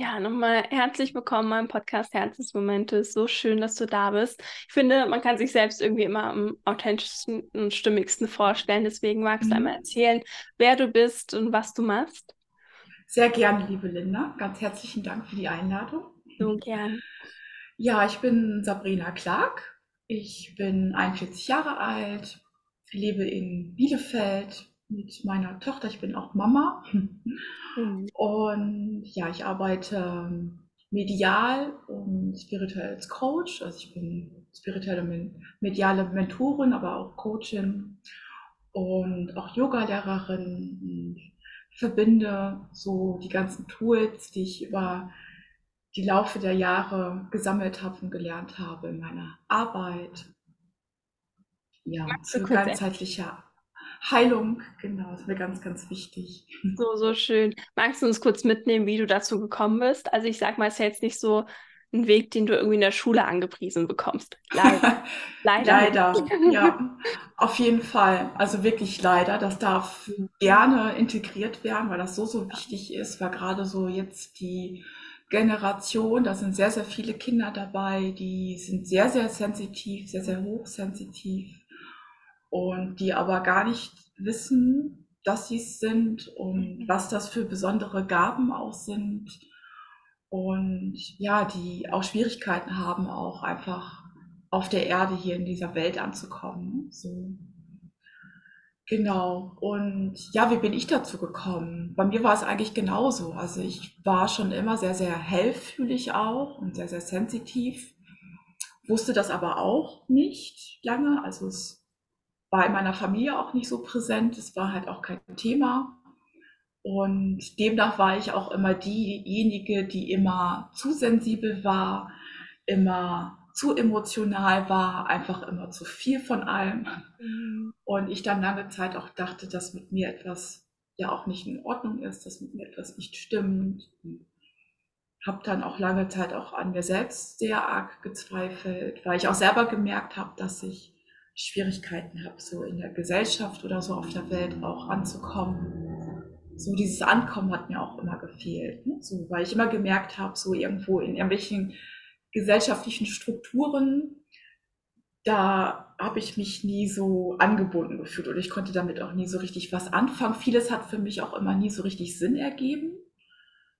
Ja, nochmal herzlich willkommen meinem Podcast Herzensmomente. So schön, dass du da bist. Ich finde, man kann sich selbst irgendwie immer am authentischsten und stimmigsten vorstellen. Deswegen magst mhm. du einmal erzählen, wer du bist und was du machst. Sehr gerne, liebe Linda. Ganz herzlichen Dank für die Einladung. So gern. Ja, ich bin Sabrina Clark. Ich bin 41 Jahre alt, lebe in Bielefeld mit meiner Tochter. Ich bin auch Mama. Mhm. Und ja, ich arbeite medial und spirituell als Coach. Also ich bin spirituelle mediale Mentorin, aber auch Coachin und auch Yoga-Lehrerin und verbinde so die ganzen Tools, die ich über die Laufe der Jahre gesammelt habe und gelernt habe in meiner Arbeit. Ja, für ganzheitliche Heilung, genau, ist mir ganz, ganz wichtig. So, so schön. Magst du uns kurz mitnehmen, wie du dazu gekommen bist? Also ich sag mal, es ist ja jetzt nicht so ein Weg, den du irgendwie in der Schule angepriesen bekommst. Leider. leider. leider, ja. Auf jeden Fall. Also wirklich leider. Das darf gerne integriert werden, weil das so, so wichtig ist, weil gerade so jetzt die Generation, da sind sehr, sehr viele Kinder dabei, die sind sehr, sehr sensitiv, sehr, sehr hochsensitiv und die aber gar nicht wissen, dass sie es sind und mhm. was das für besondere Gaben auch sind und ja, die auch Schwierigkeiten haben, auch einfach auf der Erde hier in dieser Welt anzukommen. So. Genau. Und ja, wie bin ich dazu gekommen? Bei mir war es eigentlich genauso. Also ich war schon immer sehr, sehr hellfühlig auch und sehr, sehr sensitiv. Wusste das aber auch nicht lange. Also es war in meiner Familie auch nicht so präsent. Es war halt auch kein Thema. Und demnach war ich auch immer diejenige, die immer zu sensibel war, immer zu emotional war, einfach immer zu viel von allem. Mhm. Und ich dann lange Zeit auch dachte, dass mit mir etwas ja auch nicht in Ordnung ist, dass mit mir etwas nicht stimmt. Habe dann auch lange Zeit auch an mir selbst sehr arg gezweifelt, weil ich auch selber gemerkt habe, dass ich Schwierigkeiten habe, so in der Gesellschaft oder so auf der Welt auch anzukommen. So dieses Ankommen hat mir auch immer gefehlt, ne? so, weil ich immer gemerkt habe, so irgendwo in irgendwelchen gesellschaftlichen Strukturen, da habe ich mich nie so angebunden gefühlt oder ich konnte damit auch nie so richtig was anfangen. Vieles hat für mich auch immer nie so richtig Sinn ergeben.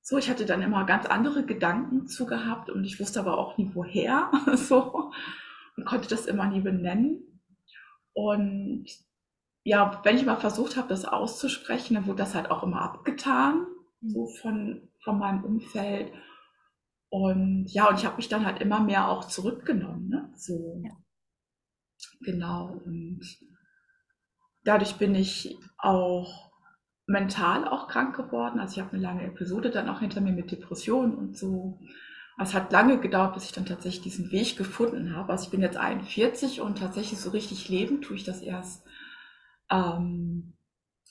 So, ich hatte dann immer ganz andere Gedanken zu gehabt und ich wusste aber auch nie woher, so, und konnte das immer nie benennen. Und ja, wenn ich mal versucht habe, das auszusprechen, dann wurde das halt auch immer abgetan, so von, von meinem Umfeld. Und ja, und ich habe mich dann halt immer mehr auch zurückgenommen. Ne? So. Ja. Genau. Und dadurch bin ich auch mental auch krank geworden. Also ich habe eine lange Episode dann auch hinter mir mit Depressionen und so. Es hat lange gedauert, bis ich dann tatsächlich diesen Weg gefunden habe. Also ich bin jetzt 41 und tatsächlich so richtig leben tue ich das erst. Ähm,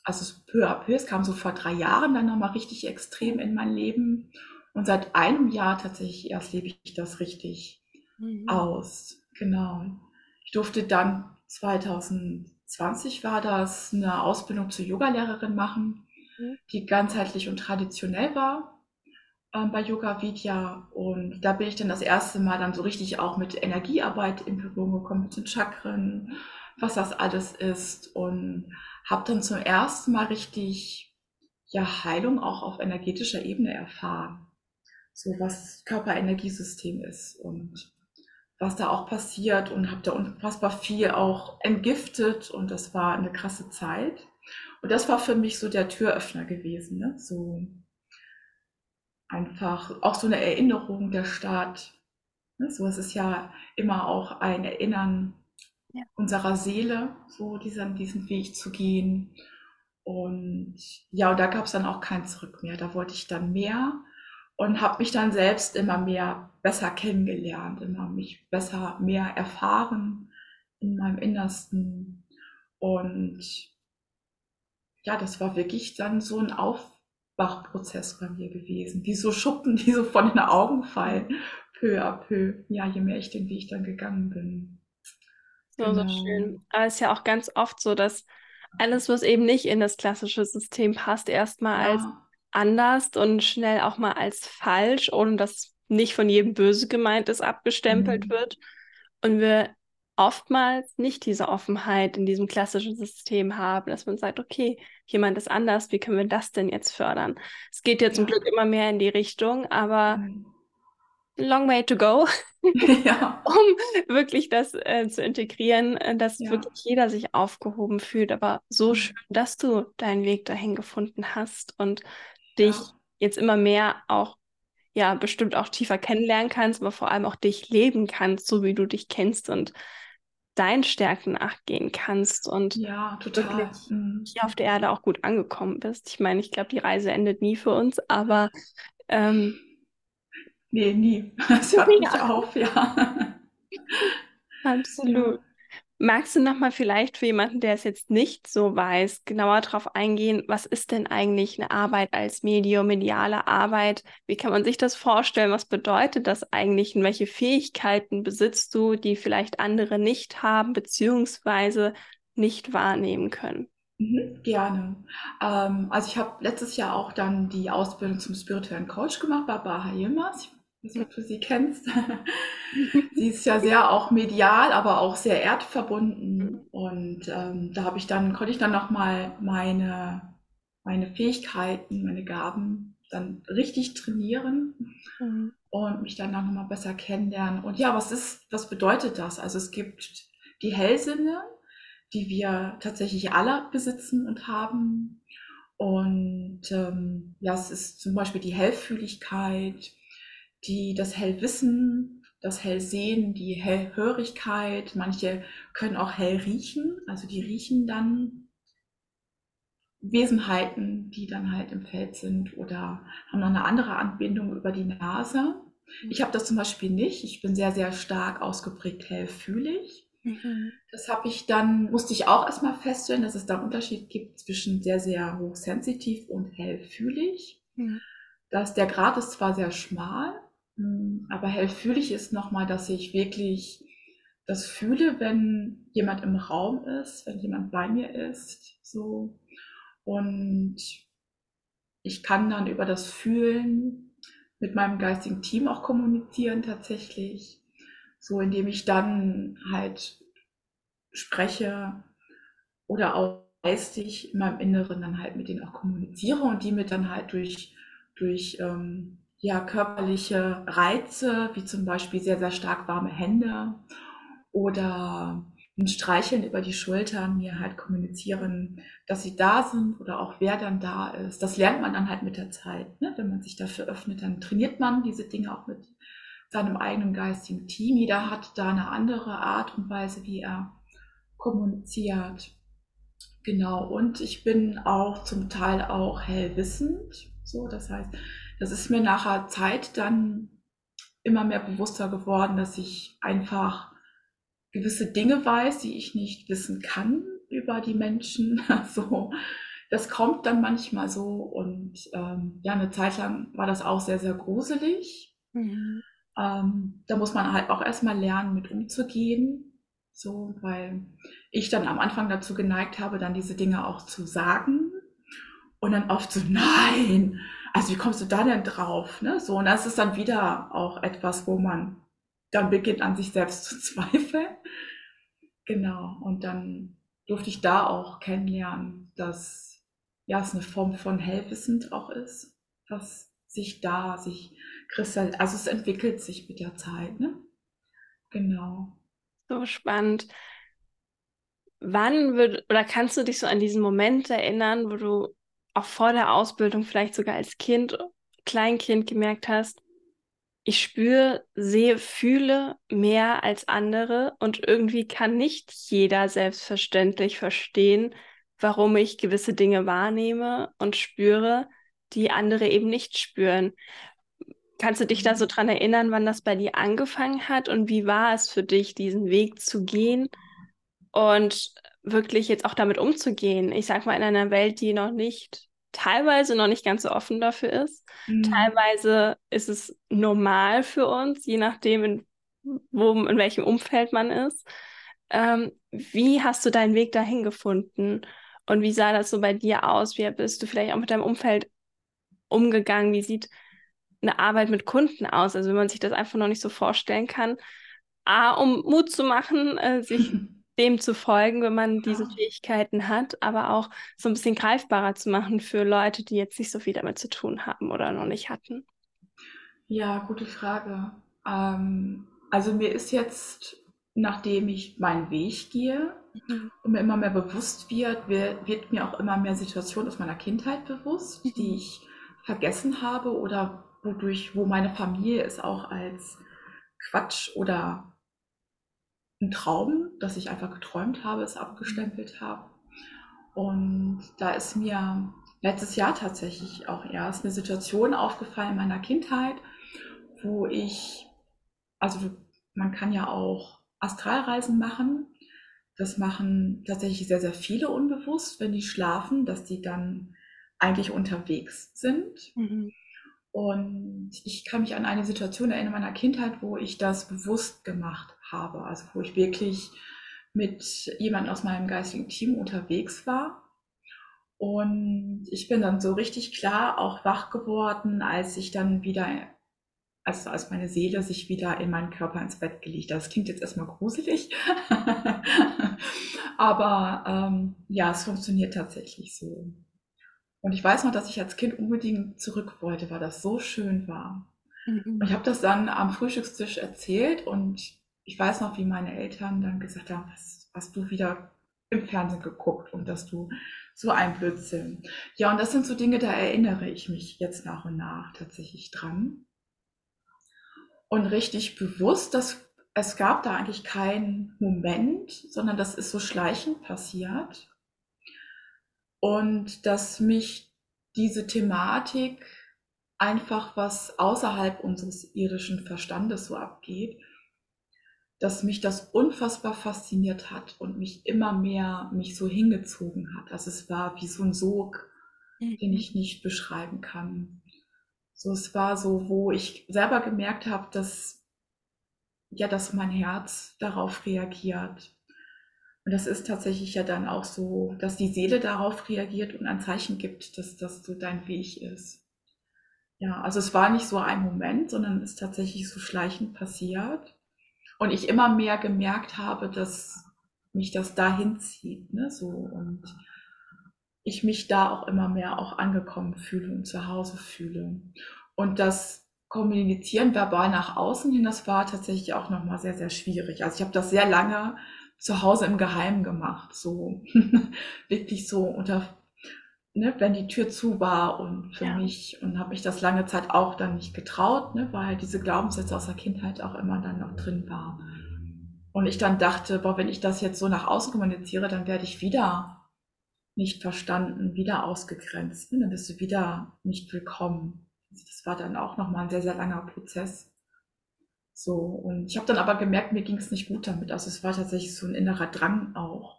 also peu à peu, es kam so vor drei Jahren dann nochmal richtig extrem in mein Leben. Und seit einem Jahr tatsächlich erst lebe ich das richtig mhm. aus. Genau. Ich durfte dann 2020 war das eine Ausbildung zur Yogalehrerin machen, mhm. die ganzheitlich und traditionell war ähm, bei Yoga Vidya. Und da bin ich dann das erste Mal dann so richtig auch mit Energiearbeit in Berührung gekommen, mit den Chakren, was das alles ist. Und habe dann zum ersten Mal richtig ja, Heilung auch auf energetischer Ebene erfahren so was Körperenergiesystem ist und was da auch passiert und habe da unfassbar viel auch entgiftet und das war eine krasse Zeit. Und das war für mich so der Türöffner gewesen, ne? so einfach auch so eine Erinnerung der Stadt. Ne? So, es ist ja immer auch ein Erinnern ja. unserer Seele, so diesen, diesen Weg zu gehen. Und ja, und da gab es dann auch kein Zurück mehr. Da wollte ich dann mehr und habe mich dann selbst immer mehr besser kennengelernt, immer mich besser mehr erfahren in meinem Innersten. Und ja, das war wirklich dann so ein Aufwachprozess bei mir gewesen, wie so Schuppen, die so von den Augen fallen, peu à peu, ja, je mehr ich den Weg dann gegangen bin. So, genau. so schön. Aber es ist ja auch ganz oft so, dass alles, was eben nicht in das klassische System passt, erstmal ja. als anders und schnell auch mal als falsch, ohne dass nicht von jedem böse gemeint ist, abgestempelt mhm. wird. Und wir oftmals nicht diese Offenheit in diesem klassischen System haben, dass man sagt, okay, jemand ist anders, wie können wir das denn jetzt fördern? Es geht ja zum Glück immer mehr in die Richtung, aber mhm. long way to go, ja. um wirklich das äh, zu integrieren, äh, dass ja. wirklich jeder sich aufgehoben fühlt. Aber so mhm. schön, dass du deinen Weg dahin gefunden hast und dich jetzt immer mehr auch ja bestimmt auch tiefer kennenlernen kannst, aber vor allem auch dich leben kannst, so wie du dich kennst und deinen Stärken nachgehen kannst und ja, wirklich mhm. hier auf der Erde auch gut angekommen bist. Ich meine, ich glaube, die Reise endet nie für uns, aber ähm, nee, nie. Es hört nicht auf, ja. Absolut. Magst du nochmal vielleicht für jemanden, der es jetzt nicht so weiß, genauer darauf eingehen, was ist denn eigentlich eine Arbeit als Medium, mediale Arbeit? Wie kann man sich das vorstellen? Was bedeutet das eigentlich und welche Fähigkeiten besitzt du, die vielleicht andere nicht haben, beziehungsweise nicht wahrnehmen können? Mhm, gerne. Ähm, also ich habe letztes Jahr auch dann die Ausbildung zum spirituellen Coach gemacht bei Baha Yilmaz. Ob du sie kennst. sie ist ja sehr auch medial, aber auch sehr erdverbunden. Und ähm, da habe ich dann, konnte ich dann nochmal meine, meine Fähigkeiten, meine Gaben dann richtig trainieren mhm. und mich dann auch nochmal besser kennenlernen. Und ja, was ist, was bedeutet das? Also es gibt die Hellsinne, die wir tatsächlich alle besitzen und haben. Und ähm, ja, es ist zum Beispiel die Hellfühligkeit, die das Hellwissen, das Hellsehen, die Hellhörigkeit. Manche können auch hell riechen, also die riechen dann Wesenheiten, die dann halt im Feld sind oder haben noch eine andere Anbindung über die Nase. Mhm. Ich habe das zum Beispiel nicht. Ich bin sehr, sehr stark ausgeprägt hellfühlig. Mhm. Das habe ich dann, musste ich auch erstmal feststellen, dass es da einen Unterschied gibt zwischen sehr, sehr hochsensitiv und hellfühlig. Mhm. Dass der Grad ist zwar sehr schmal, hm, aber hellfühlig ist nochmal, dass ich wirklich das fühle, wenn jemand im Raum ist, wenn jemand bei mir ist, so. Und ich kann dann über das Fühlen mit meinem geistigen Team auch kommunizieren tatsächlich, so indem ich dann halt spreche oder auch geistig in meinem Inneren dann halt mit denen auch kommuniziere und die mit dann halt durch, durch ähm, ja, körperliche Reize, wie zum Beispiel sehr, sehr stark warme Hände oder ein Streicheln über die Schultern mir halt kommunizieren, dass sie da sind oder auch wer dann da ist. Das lernt man dann halt mit der Zeit. Ne? Wenn man sich dafür öffnet, dann trainiert man diese Dinge auch mit seinem eigenen geistigen Team. Jeder hat da eine andere Art und Weise, wie er kommuniziert. Genau. Und ich bin auch zum Teil auch hellwissend. So, das heißt, das ist mir nachher Zeit dann immer mehr bewusster geworden, dass ich einfach gewisse Dinge weiß, die ich nicht wissen kann über die Menschen. so, das kommt dann manchmal so und ähm, ja, eine Zeit lang war das auch sehr, sehr gruselig. Mhm. Ähm, da muss man halt auch erstmal lernen, mit umzugehen. So, weil ich dann am Anfang dazu geneigt habe, dann diese Dinge auch zu sagen und dann oft so, nein, also wie kommst du da denn drauf? Ne? So, und das ist dann wieder auch etwas, wo man dann beginnt an sich selbst zu zweifeln. Genau. Und dann durfte ich da auch kennenlernen, dass ja es eine Form von Hellwissend auch ist, was sich da sich kristallisiert, also es entwickelt sich mit der Zeit, ne? Genau. So spannend. Wann wird oder kannst du dich so an diesen Moment erinnern, wo du auch vor der Ausbildung, vielleicht sogar als Kind, Kleinkind gemerkt hast, ich spüre, sehe, fühle mehr als andere und irgendwie kann nicht jeder selbstverständlich verstehen, warum ich gewisse Dinge wahrnehme und spüre, die andere eben nicht spüren. Kannst du dich da so mhm. dran erinnern, wann das bei dir angefangen hat und wie war es für dich, diesen Weg zu gehen und wirklich jetzt auch damit umzugehen? Ich sag mal, in einer Welt, die noch nicht teilweise noch nicht ganz so offen dafür ist. Mhm. Teilweise ist es normal für uns, je nachdem, in, wo, in welchem Umfeld man ist. Ähm, wie hast du deinen Weg dahin gefunden? Und wie sah das so bei dir aus? Wie bist du vielleicht auch mit deinem Umfeld umgegangen? Wie sieht eine Arbeit mit Kunden aus? Also wenn man sich das einfach noch nicht so vorstellen kann. A, um Mut zu machen, äh, sich dem zu folgen, wenn man diese ja. Fähigkeiten hat, aber auch so ein bisschen greifbarer zu machen für Leute, die jetzt nicht so viel damit zu tun haben oder noch nicht hatten. Ja, gute Frage. Ähm, also mir ist jetzt, nachdem ich meinen Weg gehe mhm. und mir immer mehr bewusst wird, wird mir auch immer mehr Situationen aus meiner Kindheit bewusst, mhm. die ich vergessen habe oder wodurch, wo meine Familie es auch als Quatsch oder ein Traum, das ich einfach geträumt habe, es abgestempelt habe. Und da ist mir letztes Jahr tatsächlich auch erst eine Situation aufgefallen in meiner Kindheit, wo ich, also man kann ja auch Astralreisen machen. Das machen tatsächlich sehr, sehr viele unbewusst, wenn die schlafen, dass die dann eigentlich unterwegs sind. Mhm. Und ich kann mich an eine Situation erinnern in meiner Kindheit, wo ich das bewusst gemacht habe. Also wo ich wirklich mit jemandem aus meinem geistigen Team unterwegs war. Und ich bin dann so richtig klar auch wach geworden, als ich dann wieder, also als meine Seele sich wieder in meinen Körper ins Bett gelegt hat. Das klingt jetzt erstmal gruselig, aber ähm, ja, es funktioniert tatsächlich so. Und ich weiß noch, dass ich als Kind unbedingt zurück wollte, weil das so schön war. Mhm. Und ich habe das dann am Frühstückstisch erzählt und ich weiß noch, wie meine Eltern dann gesagt haben, was hast du wieder im Fernsehen geguckt und dass du so ein Blödsinn. Ja, und das sind so Dinge, da erinnere ich mich jetzt nach und nach tatsächlich dran. Und richtig bewusst, dass es gab da eigentlich keinen Moment, sondern das ist so schleichend passiert und dass mich diese Thematik einfach was außerhalb unseres irdischen Verstandes so abgeht, dass mich das unfassbar fasziniert hat und mich immer mehr mich so hingezogen hat. Also es war wie so ein Sog, mhm. den ich nicht beschreiben kann. So, es war so, wo ich selber gemerkt habe, dass ja, dass mein Herz darauf reagiert und das ist tatsächlich ja dann auch so, dass die Seele darauf reagiert und ein Zeichen gibt, dass das so dein Weg ist. Ja, also es war nicht so ein Moment, sondern es ist tatsächlich so schleichend passiert. Und ich immer mehr gemerkt habe, dass mich das dahin zieht, ne, so. Und ich mich da auch immer mehr auch angekommen fühle und zu Hause fühle. Und das Kommunizieren verbal nach außen hin, das war tatsächlich auch nochmal sehr, sehr schwierig. Also ich habe das sehr lange zu Hause im Geheimen gemacht, so wirklich so unter, ne, wenn die Tür zu war und für ja. mich und habe mich das lange Zeit auch dann nicht getraut, ne, weil diese Glaubenssätze aus der Kindheit auch immer dann noch drin waren. Und ich dann dachte, boah, wenn ich das jetzt so nach außen kommuniziere, dann werde ich wieder nicht verstanden, wieder ausgegrenzt, ne, dann bist du wieder nicht willkommen. Das war dann auch nochmal ein sehr, sehr langer Prozess. So, und ich habe dann aber gemerkt, mir ging es nicht gut damit. Also es war tatsächlich so ein innerer Drang auch,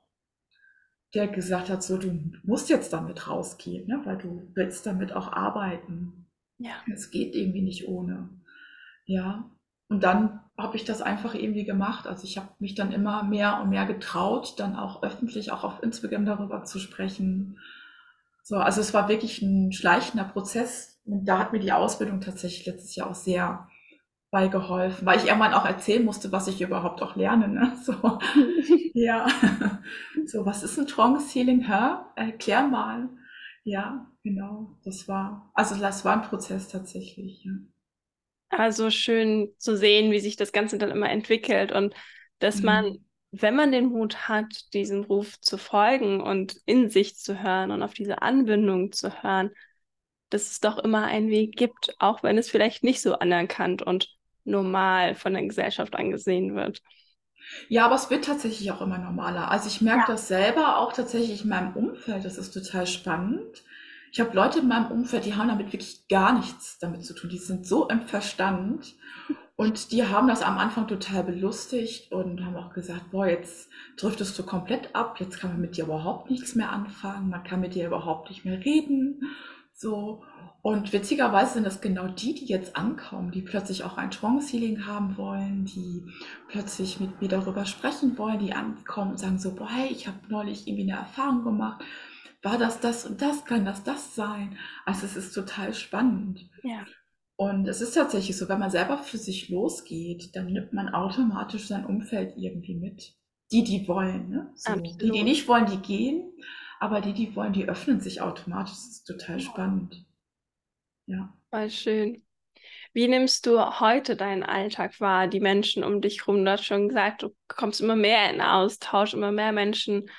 der gesagt hat, so, du musst jetzt damit rausgehen, ne? weil du willst damit auch arbeiten. Ja. Es geht irgendwie nicht ohne. Ja. Und dann habe ich das einfach irgendwie gemacht. Also ich habe mich dann immer mehr und mehr getraut, dann auch öffentlich, auch auf Instagram darüber zu sprechen. So, also es war wirklich ein schleichender Prozess. Und da hat mir die Ausbildung tatsächlich letztes Jahr auch sehr bei geholfen, weil ich irgendwann auch erzählen musste, was ich überhaupt auch lerne. Ne? So, ja, so was ist ein Trance Healing? Hä? Erklär mal. Ja, genau. Das war, also das war ein Prozess tatsächlich. Ja. Also schön zu sehen, wie sich das Ganze dann immer entwickelt und dass mhm. man, wenn man den Mut hat, diesem Ruf zu folgen und in sich zu hören und auf diese Anbindung zu hören, dass es doch immer einen Weg gibt, auch wenn es vielleicht nicht so anerkannt und normal von der Gesellschaft angesehen wird. Ja, aber es wird tatsächlich auch immer normaler. Also ich merke ja. das selber auch tatsächlich in meinem Umfeld. Das ist total spannend. Ich habe Leute in meinem Umfeld, die haben damit wirklich gar nichts damit zu tun. Die sind so im Verstand und die haben das am Anfang total belustigt und haben auch gesagt, boah, jetzt driftest du komplett ab, jetzt kann man mit dir überhaupt nichts mehr anfangen, man kann mit dir überhaupt nicht mehr reden. So. Und witzigerweise sind das genau die, die jetzt ankommen, die plötzlich auch ein Trance Healing haben wollen, die plötzlich mit mir darüber sprechen wollen, die ankommen und sagen so, boah, hey, ich habe neulich irgendwie eine Erfahrung gemacht. war das das und das, kann das das sein? Also es ist total spannend. Ja. Und es ist tatsächlich so, wenn man selber für sich losgeht, dann nimmt man automatisch sein Umfeld irgendwie mit. Die, die wollen, ne? So. Die, die nicht wollen, die gehen. Aber die, die wollen, die öffnen sich automatisch. Das ist total spannend. Ja. Voll schön. Wie nimmst du heute deinen Alltag wahr? Die Menschen um dich herum, du hast schon gesagt, du kommst immer mehr in Austausch, immer mehr Menschen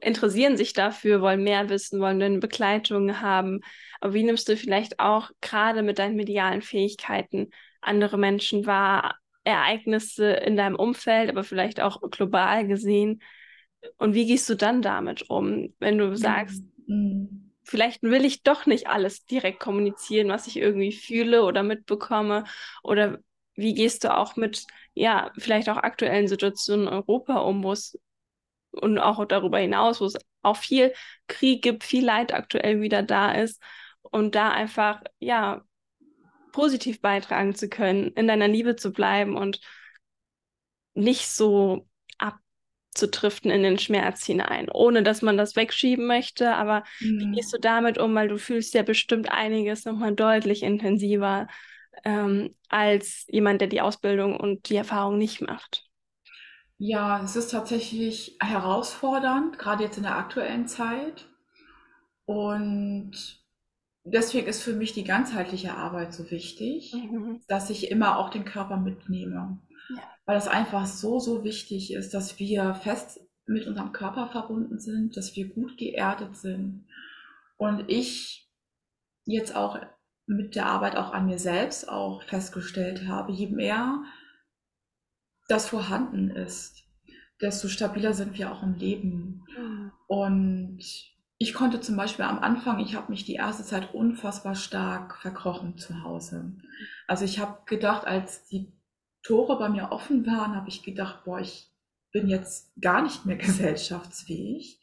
interessieren sich dafür, wollen mehr wissen, wollen eine Begleitung haben. Aber wie nimmst du vielleicht auch gerade mit deinen medialen Fähigkeiten andere Menschen wahr, Ereignisse in deinem Umfeld, aber vielleicht auch global gesehen? Und wie gehst du dann damit um, wenn du sagst, mhm. vielleicht will ich doch nicht alles direkt kommunizieren, was ich irgendwie fühle oder mitbekomme? Oder wie gehst du auch mit, ja, vielleicht auch aktuellen Situationen in Europa um, wo es und auch darüber hinaus, wo es auch viel Krieg gibt, viel Leid aktuell wieder da ist und da einfach, ja, positiv beitragen zu können, in deiner Liebe zu bleiben und nicht so abzutriften in den Schmerz hinein, ohne dass man das wegschieben möchte. Aber mhm. wie gehst du damit um? Weil du fühlst ja bestimmt einiges nochmal deutlich intensiver ähm, als jemand, der die Ausbildung und die Erfahrung nicht macht. Ja, es ist tatsächlich herausfordernd, gerade jetzt in der aktuellen Zeit. Und deswegen ist für mich die ganzheitliche Arbeit so wichtig, mhm. dass ich immer auch den Körper mitnehme. Weil es einfach so, so wichtig ist, dass wir fest mit unserem Körper verbunden sind, dass wir gut geerdet sind. Und ich jetzt auch mit der Arbeit auch an mir selbst auch festgestellt habe, je mehr das vorhanden ist, desto stabiler sind wir auch im Leben. Mhm. Und ich konnte zum Beispiel am Anfang, ich habe mich die erste Zeit unfassbar stark verkrochen zu Hause. Also ich habe gedacht, als die Tore bei mir offen waren, habe ich gedacht, boah, ich bin jetzt gar nicht mehr gesellschaftsfähig.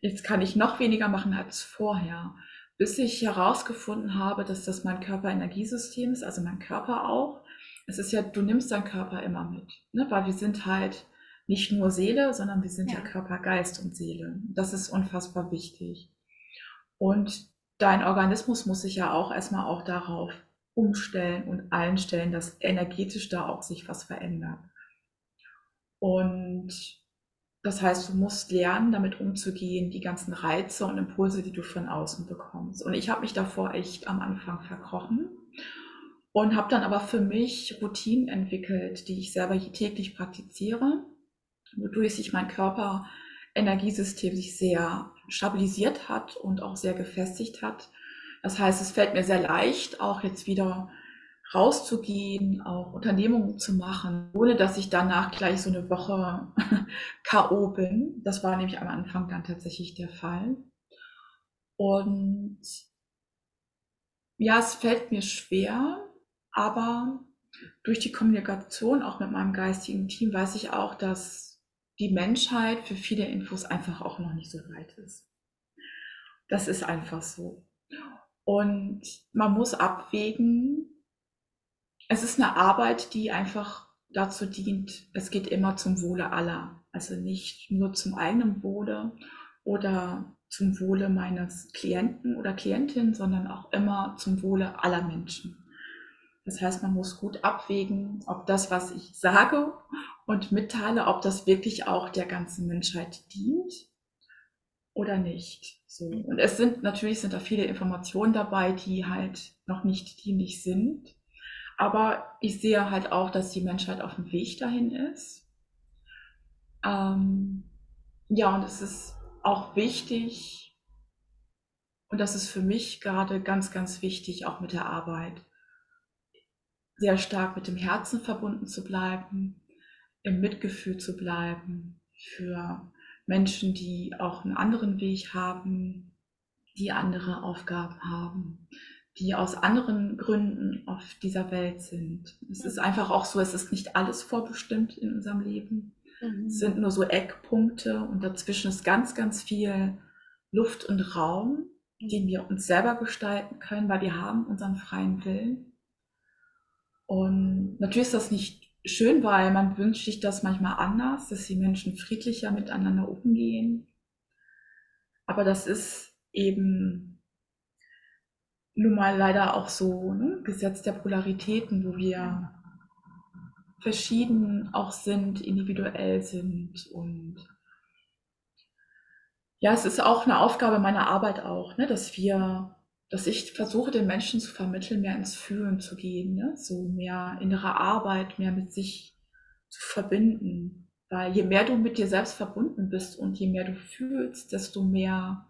Jetzt kann ich noch weniger machen als vorher. Bis ich herausgefunden habe, dass das mein Körperenergiesystem ist, also mein Körper auch, es ist ja, du nimmst deinen Körper immer mit, ne? weil wir sind halt nicht nur Seele, sondern wir sind ja. ja Körper, Geist und Seele. Das ist unfassbar wichtig. Und dein Organismus muss sich ja auch erstmal auch darauf umstellen und einstellen, dass energetisch da auch sich was verändert. Und das heißt, du musst lernen, damit umzugehen, die ganzen Reize und Impulse, die du von außen bekommst. Und ich habe mich davor echt am Anfang verkrochen und habe dann aber für mich Routinen entwickelt, die ich selber täglich praktiziere, wodurch sich mein Körper-Energiesystem sich sehr stabilisiert hat und auch sehr gefestigt hat. Das heißt, es fällt mir sehr leicht, auch jetzt wieder rauszugehen, auch Unternehmungen zu machen, ohne dass ich danach gleich so eine Woche KO bin. Das war nämlich am Anfang dann tatsächlich der Fall. Und ja, es fällt mir schwer, aber durch die Kommunikation auch mit meinem geistigen Team weiß ich auch, dass die Menschheit für viele Infos einfach auch noch nicht so weit ist. Das ist einfach so. Und man muss abwägen, es ist eine Arbeit, die einfach dazu dient, es geht immer zum Wohle aller. Also nicht nur zum eigenen Wohle oder zum Wohle meines Klienten oder Klientin, sondern auch immer zum Wohle aller Menschen. Das heißt, man muss gut abwägen, ob das, was ich sage und mitteile, ob das wirklich auch der ganzen Menschheit dient oder nicht. So. Und es sind natürlich sind da viele Informationen dabei, die halt noch nicht dienlich sind. Aber ich sehe halt auch, dass die Menschheit auf dem Weg dahin ist. Ähm, ja, und es ist auch wichtig, und das ist für mich gerade ganz, ganz wichtig, auch mit der Arbeit, sehr stark mit dem Herzen verbunden zu bleiben, im Mitgefühl zu bleiben für Menschen, die auch einen anderen Weg haben, die andere Aufgaben haben, die aus anderen Gründen auf dieser Welt sind. Es ist einfach auch so, es ist nicht alles vorbestimmt in unserem Leben. Mhm. Es sind nur so Eckpunkte und dazwischen ist ganz, ganz viel Luft und Raum, den wir uns selber gestalten können, weil wir haben unseren freien Willen. Und natürlich ist das nicht schön, weil man wünscht sich das manchmal anders, dass die Menschen friedlicher miteinander umgehen. Aber das ist eben nun mal leider auch so, ne? Gesetz der Polaritäten, wo wir verschieden auch sind, individuell sind und ja, es ist auch eine Aufgabe meiner Arbeit auch, ne, dass wir, dass ich versuche, den Menschen zu vermitteln, mehr ins Fühlen zu gehen, ne, so mehr innere Arbeit, mehr mit sich zu verbinden. Weil je mehr du mit dir selbst verbunden bist und je mehr du fühlst, desto mehr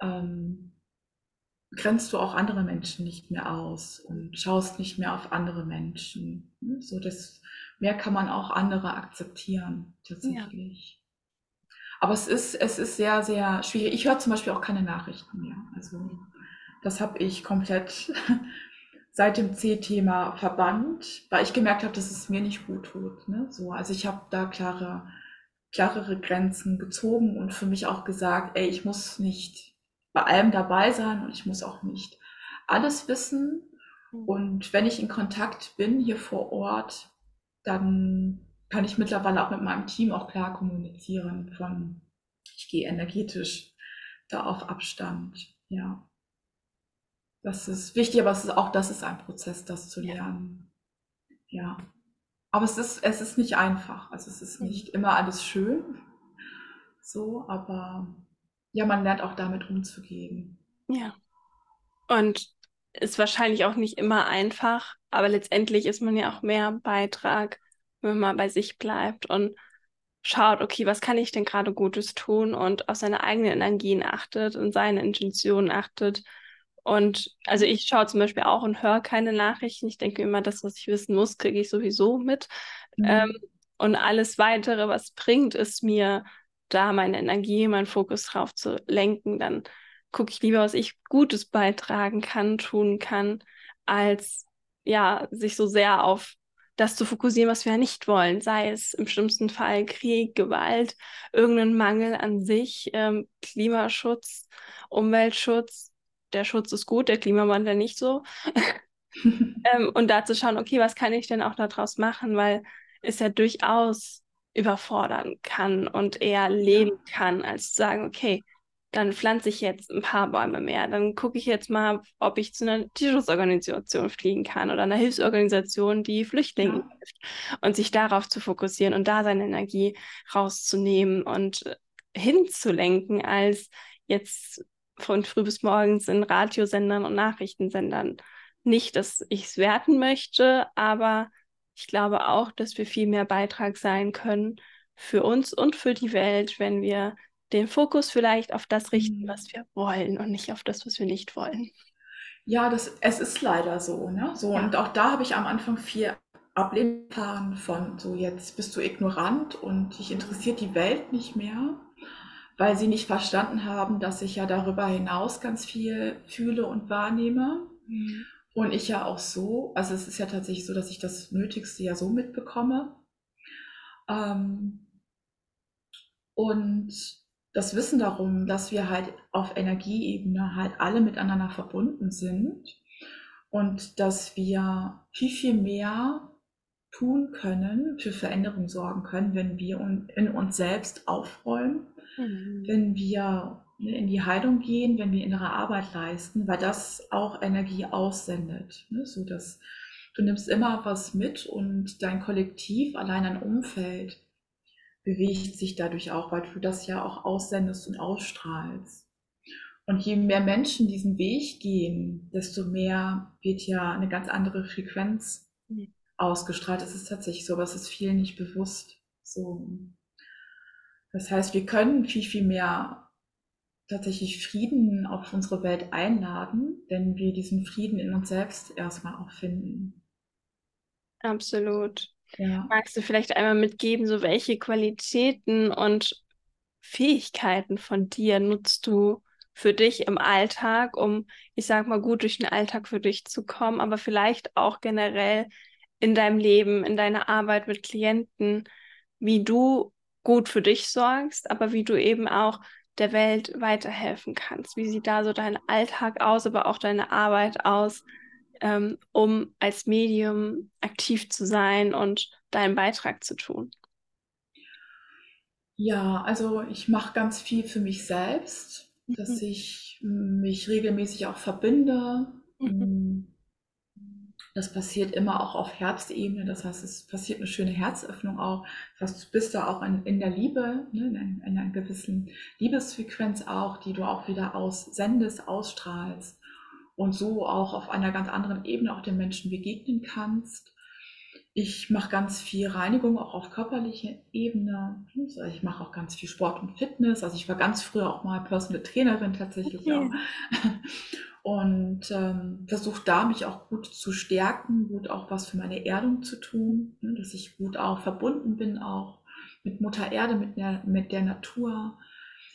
ähm, grenzt du auch andere Menschen nicht mehr aus und schaust nicht mehr auf andere Menschen. Ne? So das mehr kann man auch andere akzeptieren tatsächlich. Ja. Aber es ist, es ist sehr, sehr schwierig. Ich höre zum Beispiel auch keine Nachrichten mehr. Also das habe ich komplett seit dem C-Thema verbannt, weil ich gemerkt habe, dass es mir nicht gut tut. Ne? So, also ich habe da klare, klarere Grenzen gezogen und für mich auch gesagt, ey, ich muss nicht bei allem dabei sein und ich muss auch nicht alles wissen. Mhm. Und wenn ich in Kontakt bin hier vor Ort, dann kann ich mittlerweile auch mit meinem Team auch klar kommunizieren von, ich gehe energetisch da auf Abstand. Ja. Das ist wichtig, aber es ist auch, das ist ein Prozess, das zu lernen. Ja. Aber es ist, es ist nicht einfach. Also es ist mhm. nicht immer alles schön. So, aber ja, man lernt auch damit umzugehen. Ja. Und ist wahrscheinlich auch nicht immer einfach, aber letztendlich ist man ja auch mehr Beitrag wenn man bei sich bleibt und schaut, okay, was kann ich denn gerade Gutes tun und auf seine eigenen Energien achtet und seine Intentionen achtet. Und also ich schaue zum Beispiel auch und höre keine Nachrichten. Ich denke immer, das, was ich wissen muss, kriege ich sowieso mit. Mhm. Ähm, und alles weitere, was bringt, ist mir da meine Energie, meinen Fokus drauf zu lenken. Dann gucke ich lieber, was ich Gutes beitragen kann, tun kann, als ja, sich so sehr auf das zu fokussieren, was wir ja nicht wollen, sei es im schlimmsten Fall Krieg, Gewalt, irgendein Mangel an sich, ähm, Klimaschutz, Umweltschutz. Der Schutz ist gut, der Klimawandel nicht so. ähm, und da zu schauen, okay, was kann ich denn auch daraus machen, weil es ja durchaus überfordern kann und eher leben kann, als zu sagen, okay, dann pflanze ich jetzt ein paar Bäume mehr. Dann gucke ich jetzt mal, ob ich zu einer Tierschutzorganisation fliegen kann oder einer Hilfsorganisation, die Flüchtlinge ja. hilft. Und sich darauf zu fokussieren und da seine Energie rauszunehmen und hinzulenken, als jetzt von früh bis morgens in Radiosendern und Nachrichtensendern. Nicht, dass ich es werten möchte, aber ich glaube auch, dass wir viel mehr Beitrag sein können für uns und für die Welt, wenn wir den Fokus vielleicht auf das richten, mhm. was wir wollen und nicht auf das, was wir nicht wollen. Ja, das, es ist leider so. Ne? so ja. Und auch da habe ich am Anfang viel Ablehnung von so, jetzt bist du ignorant und dich interessiert die Welt nicht mehr, weil sie nicht verstanden haben, dass ich ja darüber hinaus ganz viel fühle und wahrnehme. Mhm. Und ich ja auch so, also es ist ja tatsächlich so, dass ich das Nötigste ja so mitbekomme. Ähm, und das Wissen darum, dass wir halt auf Energieebene halt alle miteinander verbunden sind und dass wir viel, viel mehr tun können, für Veränderung sorgen können, wenn wir in uns selbst aufräumen, mhm. wenn wir in die Heilung gehen, wenn wir innere Arbeit leisten, weil das auch Energie aussendet. Ne? So dass du nimmst immer was mit und dein Kollektiv, allein ein Umfeld, bewegt sich dadurch auch, weil du das ja auch aussendest und ausstrahlst. Und je mehr Menschen diesen Weg gehen, desto mehr wird ja eine ganz andere Frequenz mhm. ausgestrahlt. Das ist tatsächlich so, aber es ist vielen nicht bewusst. So. Das heißt, wir können viel, viel mehr tatsächlich Frieden auf unsere Welt einladen, wenn wir diesen Frieden in uns selbst erstmal auch finden. Absolut. Ja. Magst du vielleicht einmal mitgeben, so welche Qualitäten und Fähigkeiten von dir nutzt du für dich im Alltag, um, ich sag mal, gut durch den Alltag für dich zu kommen, aber vielleicht auch generell in deinem Leben, in deiner Arbeit mit Klienten, wie du gut für dich sorgst, aber wie du eben auch der Welt weiterhelfen kannst. Wie sieht da so dein Alltag aus, aber auch deine Arbeit aus? Ähm, um als Medium aktiv zu sein und deinen Beitrag zu tun? Ja, also ich mache ganz viel für mich selbst, dass Mhm. ich mich regelmäßig auch verbinde. Mhm. Hm, das passiert immer auch auf Herzebene, das heißt, es passiert eine schöne Herzöffnung auch. Das heißt, du bist da auch in, in der Liebe, ne, in, ein- in einer gewissen Liebesfrequenz auch, die du auch wieder aussendest, ausstrahlst und so auch auf einer ganz anderen Ebene auch den Menschen begegnen kannst. Ich mache ganz viel Reinigung auch auf körperlicher Ebene. Also ich mache auch ganz viel Sport und Fitness. Also ich war ganz früher auch mal Personal Trainerin tatsächlich auch. Okay. Und ähm, versuche da mich auch gut zu stärken, gut auch was für meine Erdung zu tun, ne, dass ich gut auch verbunden bin, auch mit Mutter Erde, mit der, mit der Natur.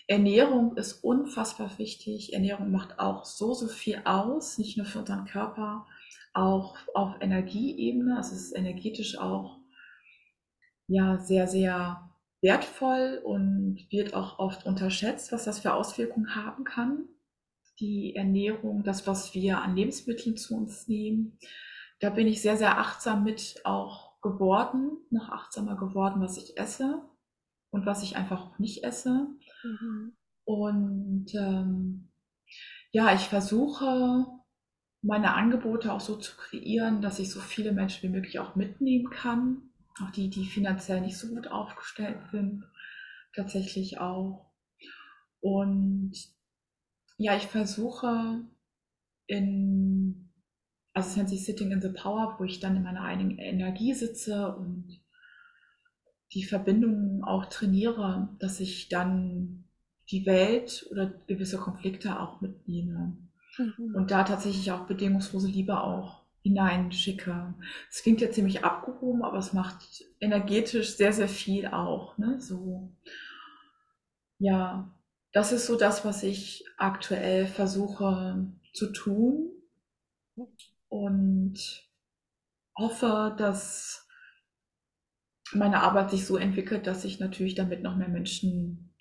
Ernährung ist unfassbar wichtig. Ernährung macht auch so, so viel aus, nicht nur für unseren Körper, auch auf Energieebene. Also es ist energetisch auch ja sehr, sehr wertvoll und wird auch oft unterschätzt, was das für Auswirkungen haben kann. Die Ernährung, das, was wir an Lebensmitteln zu uns nehmen. Da bin ich sehr, sehr achtsam mit auch geworden, noch achtsamer geworden, was ich esse und was ich einfach auch nicht esse. Mhm. Und ähm, ja, ich versuche meine Angebote auch so zu kreieren, dass ich so viele Menschen wie möglich auch mitnehmen kann. Auch die, die finanziell nicht so gut aufgestellt sind, tatsächlich auch. Und ja, ich versuche in, also es nennt sich Sitting in the Power, wo ich dann in meiner eigenen Energie sitze und die Verbindungen auch trainiere, dass ich dann die Welt oder gewisse Konflikte auch mitnehme Mhm. und da tatsächlich auch bedingungslose Liebe auch hineinschicke. Es klingt ja ziemlich abgehoben, aber es macht energetisch sehr, sehr viel auch. Ne? So, ja, das ist so das, was ich aktuell versuche zu tun und hoffe, dass meine Arbeit sich so entwickelt, dass ich natürlich damit noch mehr Menschen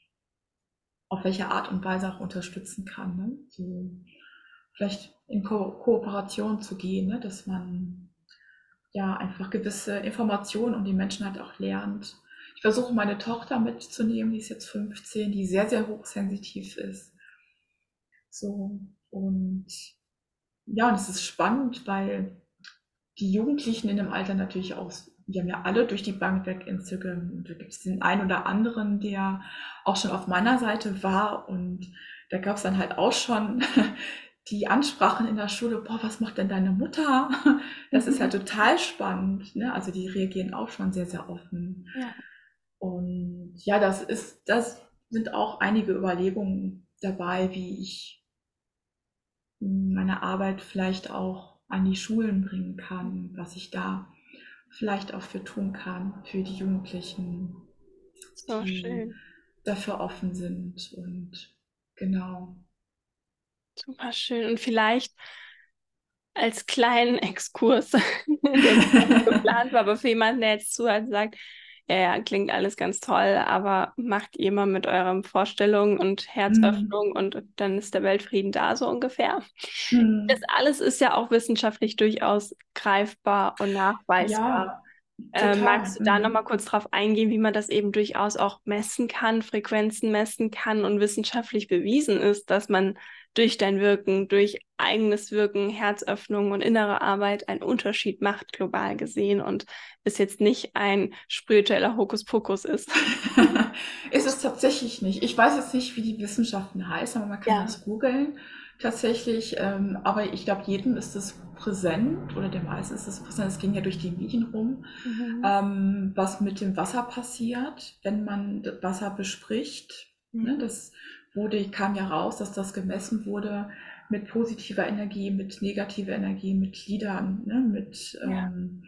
auf welche Art und Weise auch unterstützen kann. Ne? So, vielleicht in Ko Kooperation zu gehen, ne? dass man ja einfach gewisse Informationen und die Menschen halt auch lernt. Ich versuche meine Tochter mitzunehmen, die ist jetzt 15, die sehr, sehr hochsensitiv ist. So, und ja, und es ist spannend, weil die Jugendlichen in dem Alter natürlich auch, die haben ja alle durch die Bank weg Instagram und da gibt es den einen oder anderen, der auch schon auf meiner Seite war und da gab es dann halt auch schon die Ansprachen in der Schule, boah, was macht denn deine Mutter? Das ist ja total spannend. Ne? Also die reagieren auch schon sehr, sehr offen. Ja. Und ja, das ist, das sind auch einige Überlegungen dabei, wie ich meine Arbeit vielleicht auch an die Schulen bringen kann, was ich da vielleicht auch für tun kann, für die Jugendlichen, So die schön. dafür offen sind. Und genau. Super schön. Und vielleicht als kleinen Exkurs, der geplant war, aber für jemanden, der jetzt zuhört und sagt, ja, ja, klingt alles ganz toll, aber macht ihr mal mit euren Vorstellungen und Herzöffnung Mm, und dann ist der Weltfrieden da so ungefähr. Das mm, alles ist ja auch wissenschaftlich durchaus greifbar und nachweisbar. ja, Äh, magst du da nochmal Mm. kurz drauf eingehen, wie man das eben durchaus auch messen kann, Frequenzen messen kann und wissenschaftlich bewiesen ist, dass man durch dein Wirken, durch eigenes Wirken, Herzöffnung und innere Arbeit einen Unterschied macht, global gesehen und es jetzt nicht ein spiritueller Hokuspokus ist? Ist es tatsächlich nicht. Ich weiß jetzt nicht, wie die Wissenschaften heißen, aber man kann Ja. das googeln tatsächlich. Ähm, aber ich glaube, jedem ist es präsent oder den meisten ist es präsent. Es ging ja durch die Medien rum, Mhm. ähm, was mit dem Wasser passiert, wenn man Wasser bespricht. Ne? Mhm. Das wurde, kam ja raus, dass das gemessen wurde mit positiver Energie, mit negativer Energie, mit Liedern, ne? mit Ja. ähm,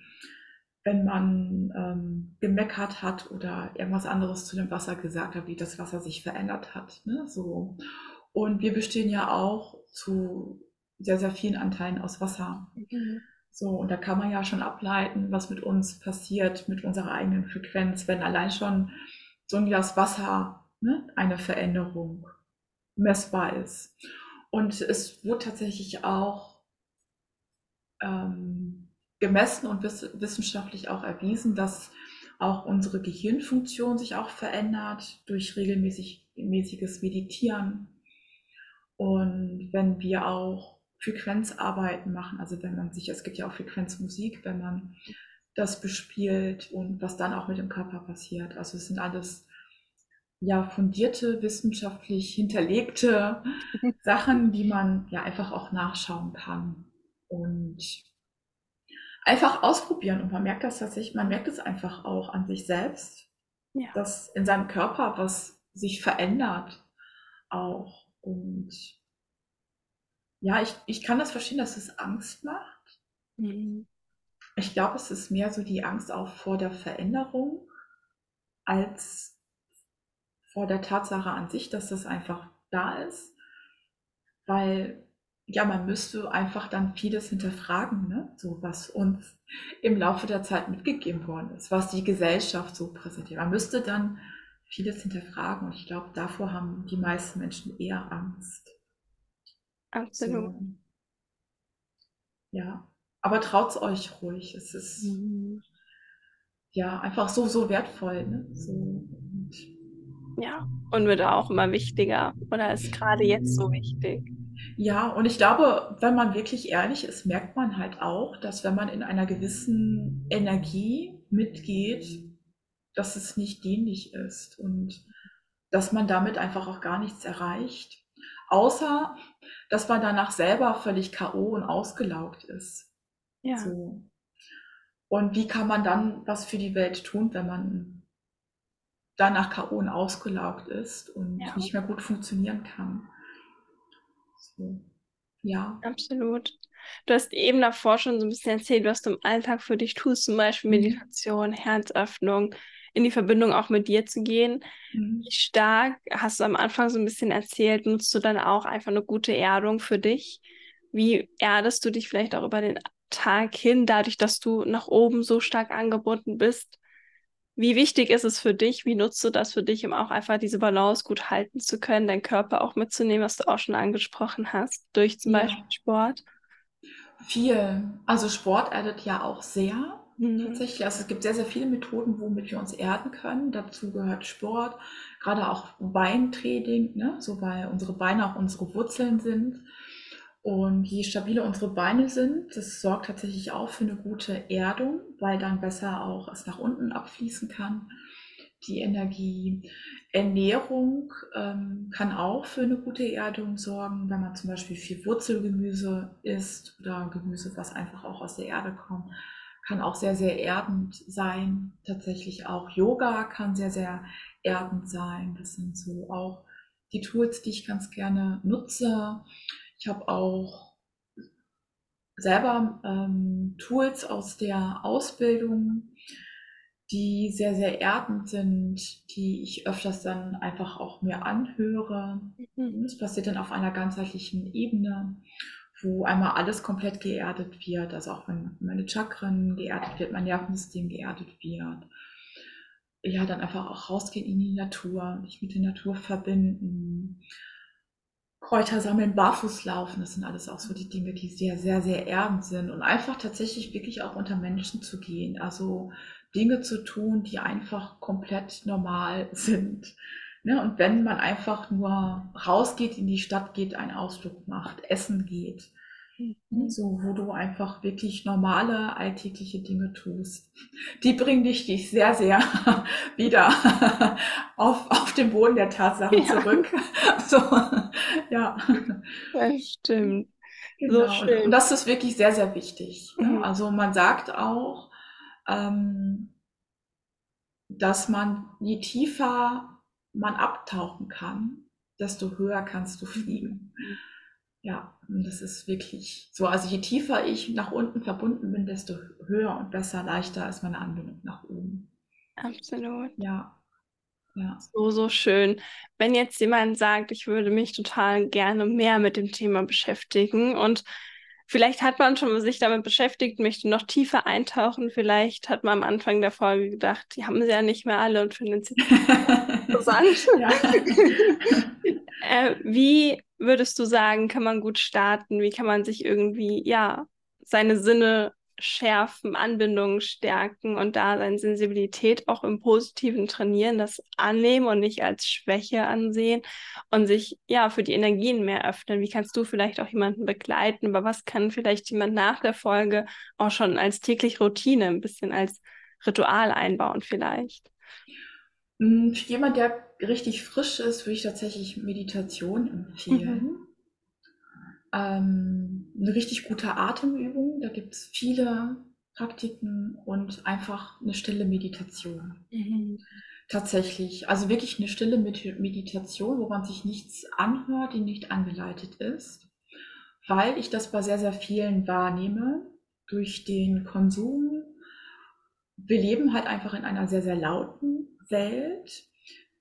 wenn man ähm, gemeckert hat oder irgendwas anderes zu dem Wasser gesagt hat, wie das Wasser sich verändert hat. Ne? So. Und wir bestehen ja auch zu sehr, sehr vielen Anteilen aus Wasser. Mhm. So, und da kann man ja schon ableiten, was mit uns passiert, mit unserer eigenen Frequenz, wenn allein schon so ein Glas Wasser ne, eine Veränderung messbar ist. Und es wurde tatsächlich auch ähm, gemessen und wiss wissenschaftlich auch erwiesen, dass auch unsere Gehirnfunktion sich auch verändert durch regelmäßig, mäßiges Meditieren. Und wenn wir auch Frequenzarbeiten machen, also wenn man sich, es gibt ja auch Frequenzmusik, wenn man das bespielt und was dann auch mit dem Körper passiert. Also es sind alles ja fundierte, wissenschaftlich hinterlegte Sachen, die man ja einfach auch nachschauen kann und einfach ausprobieren. Und man merkt das tatsächlich, man merkt es einfach auch an sich selbst, ja. dass in seinem Körper was sich verändert auch. Und ja, ich, ich kann das verstehen, dass es Angst macht. Mhm. Ich glaube, es ist mehr so die Angst auch vor der Veränderung als vor der Tatsache an sich, dass das einfach da ist. Weil ja, man müsste einfach dann vieles hinterfragen, ne? so was uns im Laufe der Zeit mitgegeben worden ist, was die Gesellschaft so präsentiert. Man müsste dann vieles hinterfragen und ich glaube, davor haben die meisten Menschen eher Angst. Absolut. So. Ja, aber traut euch ruhig. Es ist mhm. ja einfach so, so wertvoll. Ne? So, und ja, und wird auch immer wichtiger oder ist gerade jetzt so wichtig. Ja, und ich glaube, wenn man wirklich ehrlich ist, merkt man halt auch, dass wenn man in einer gewissen Energie mitgeht, dass es nicht dienlich ist und dass man damit einfach auch gar nichts erreicht. Außer, dass man danach selber völlig K.O. und ausgelaugt ist. Ja. So. Und wie kann man dann was für die Welt tun, wenn man danach K.O. und ausgelaugt ist und ja. nicht mehr gut funktionieren kann? So. Ja. Absolut. Du hast eben davor schon so ein bisschen erzählt, was du im Alltag für dich tust, zum Beispiel mhm. Meditation, Herzöffnung, in die Verbindung auch mit dir zu gehen. Mhm. Wie stark, hast du am Anfang so ein bisschen erzählt, nutzt du dann auch einfach eine gute Erdung für dich? Wie erdest du dich vielleicht auch über den Tag hin, dadurch, dass du nach oben so stark angebunden bist? Wie wichtig ist es für dich? Wie nutzt du das für dich, um auch einfach diese Balance gut halten zu können, deinen Körper auch mitzunehmen, was du auch schon angesprochen hast, durch zum ja. Beispiel Sport? Viel. Also Sport erdet ja auch sehr. Mhm. Tatsächlich. Also es gibt sehr, sehr viele Methoden, womit wir uns erden können. Dazu gehört Sport, gerade auch Beintraining, ne? so weil unsere Beine auch unsere Wurzeln sind. Und je stabiler unsere Beine sind, das sorgt tatsächlich auch für eine gute Erdung, weil dann besser auch es nach unten abfließen kann. Die Energie. Ernährung ähm, kann auch für eine gute Erdung sorgen, wenn man zum Beispiel viel Wurzelgemüse isst oder Gemüse, was einfach auch aus der Erde kommt, kann auch sehr, sehr erdend sein. Tatsächlich auch Yoga kann sehr, sehr erdend sein. Das sind so auch die Tools, die ich ganz gerne nutze. Ich habe auch selber ähm, Tools aus der Ausbildung, die sehr, sehr erdend sind, die ich öfters dann einfach auch mir anhöre. Mhm. Das passiert dann auf einer ganzheitlichen Ebene, wo einmal alles komplett geerdet wird, also auch wenn meine Chakren geerdet wird, mein Nervensystem geerdet wird. Ja, dann einfach auch rausgehen in die Natur, mich mit der Natur verbinden Kräuter sammeln, barfuß laufen, das sind alles auch so die Dinge, die sehr, sehr, sehr erdend sind und einfach tatsächlich wirklich auch unter Menschen zu gehen, also Dinge zu tun, die einfach komplett normal sind. Ne? Und wenn man einfach nur rausgeht, in die Stadt geht, einen Ausflug macht, essen geht, Mhm. So, wo du einfach wirklich normale alltägliche Dinge tust. Die bringen dich, dich sehr, sehr wieder auf, auf den Boden der Tatsachen ja. zurück. So, ja. Das stimmt. Genau. So schön. Und das ist wirklich sehr, sehr wichtig. Ne? Mhm. Also man sagt auch, ähm, dass man, je tiefer man abtauchen kann, desto höher kannst du fliegen. Mhm. Ja, das ist wirklich so. Also je tiefer ich nach unten verbunden bin, desto höher und besser, leichter ist meine Anbindung nach oben. Absolut. Ja. Ja. So, so schön. Wenn jetzt jemand sagt, ich würde mich total gerne mehr mit dem Thema beschäftigen und vielleicht hat man schon sich damit beschäftigt, möchte noch tiefer eintauchen, vielleicht hat man am Anfang der Folge gedacht, die haben sie ja nicht mehr alle und finden sie interessant. äh, wie würdest du sagen, kann man gut starten? Wie kann man sich irgendwie, ja, seine Sinne schärfen, Anbindungen stärken und da seine Sensibilität auch im Positiven trainieren, das annehmen und nicht als Schwäche ansehen und sich ja für die Energien mehr öffnen. Wie kannst du vielleicht auch jemanden begleiten? Aber was kann vielleicht jemand nach der Folge auch schon als täglich Routine, ein bisschen als Ritual einbauen vielleicht? Hm, jemand, der richtig frisch ist, würde ich tatsächlich Meditation empfehlen. Mhm. Ähm, eine richtig gute Atemübung, da gibt es viele Praktiken und einfach eine stille Meditation. Mhm. Tatsächlich, also wirklich eine stille Meditation, wo man sich nichts anhört, die nicht angeleitet ist, weil ich das bei sehr, sehr vielen wahrnehme durch den Konsum. Wir leben halt einfach in einer sehr, sehr lauten Welt,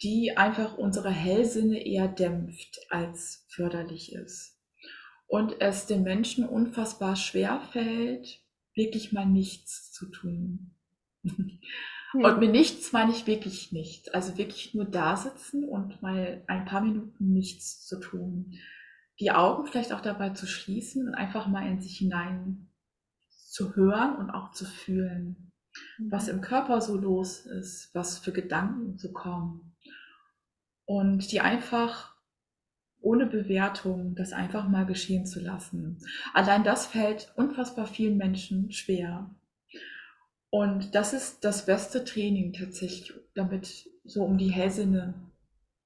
die einfach unsere Hellsinne eher dämpft als förderlich ist. Und es den Menschen unfassbar schwer fällt, wirklich mal nichts zu tun. Und mit nichts meine ich wirklich nichts. Also wirklich nur da sitzen und mal ein paar Minuten nichts zu tun. Die Augen vielleicht auch dabei zu schließen und einfach mal in sich hinein zu hören und auch zu fühlen was im Körper so los ist, was für Gedanken so kommen. Und die einfach ohne Bewertung das einfach mal geschehen zu lassen. Allein das fällt unfassbar vielen Menschen schwer. Und das ist das beste Training tatsächlich, damit so um die Hellsinne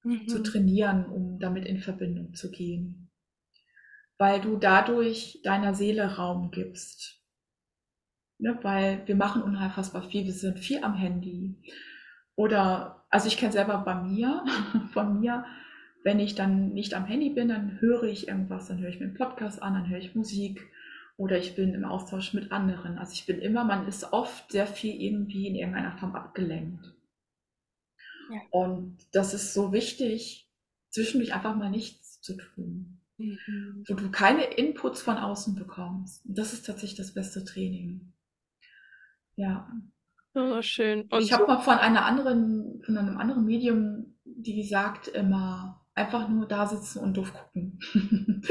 mhm. zu trainieren, um damit in Verbindung zu gehen. Weil du dadurch deiner Seele Raum gibst Ne, weil wir machen unheilfassbar viel. Wir sind viel am Handy. Oder, also ich kenne selber bei mir, von mir, wenn ich dann nicht am Handy bin, dann höre ich irgendwas, dann höre ich mir einen Podcast an, dann höre ich Musik oder ich bin im Austausch mit anderen. Also ich bin immer, man ist oft sehr viel irgendwie in irgendeiner Form abgelenkt. Ja. Und das ist so wichtig, zwischendurch einfach mal nichts zu tun. Mhm. Wo du keine Inputs von außen bekommst. Und das ist tatsächlich das beste Training. Ja. Oh, schön. Und ich habe mal von einer anderen, von einem anderen Medium, die sagt immer, einfach nur da sitzen und doof gucken.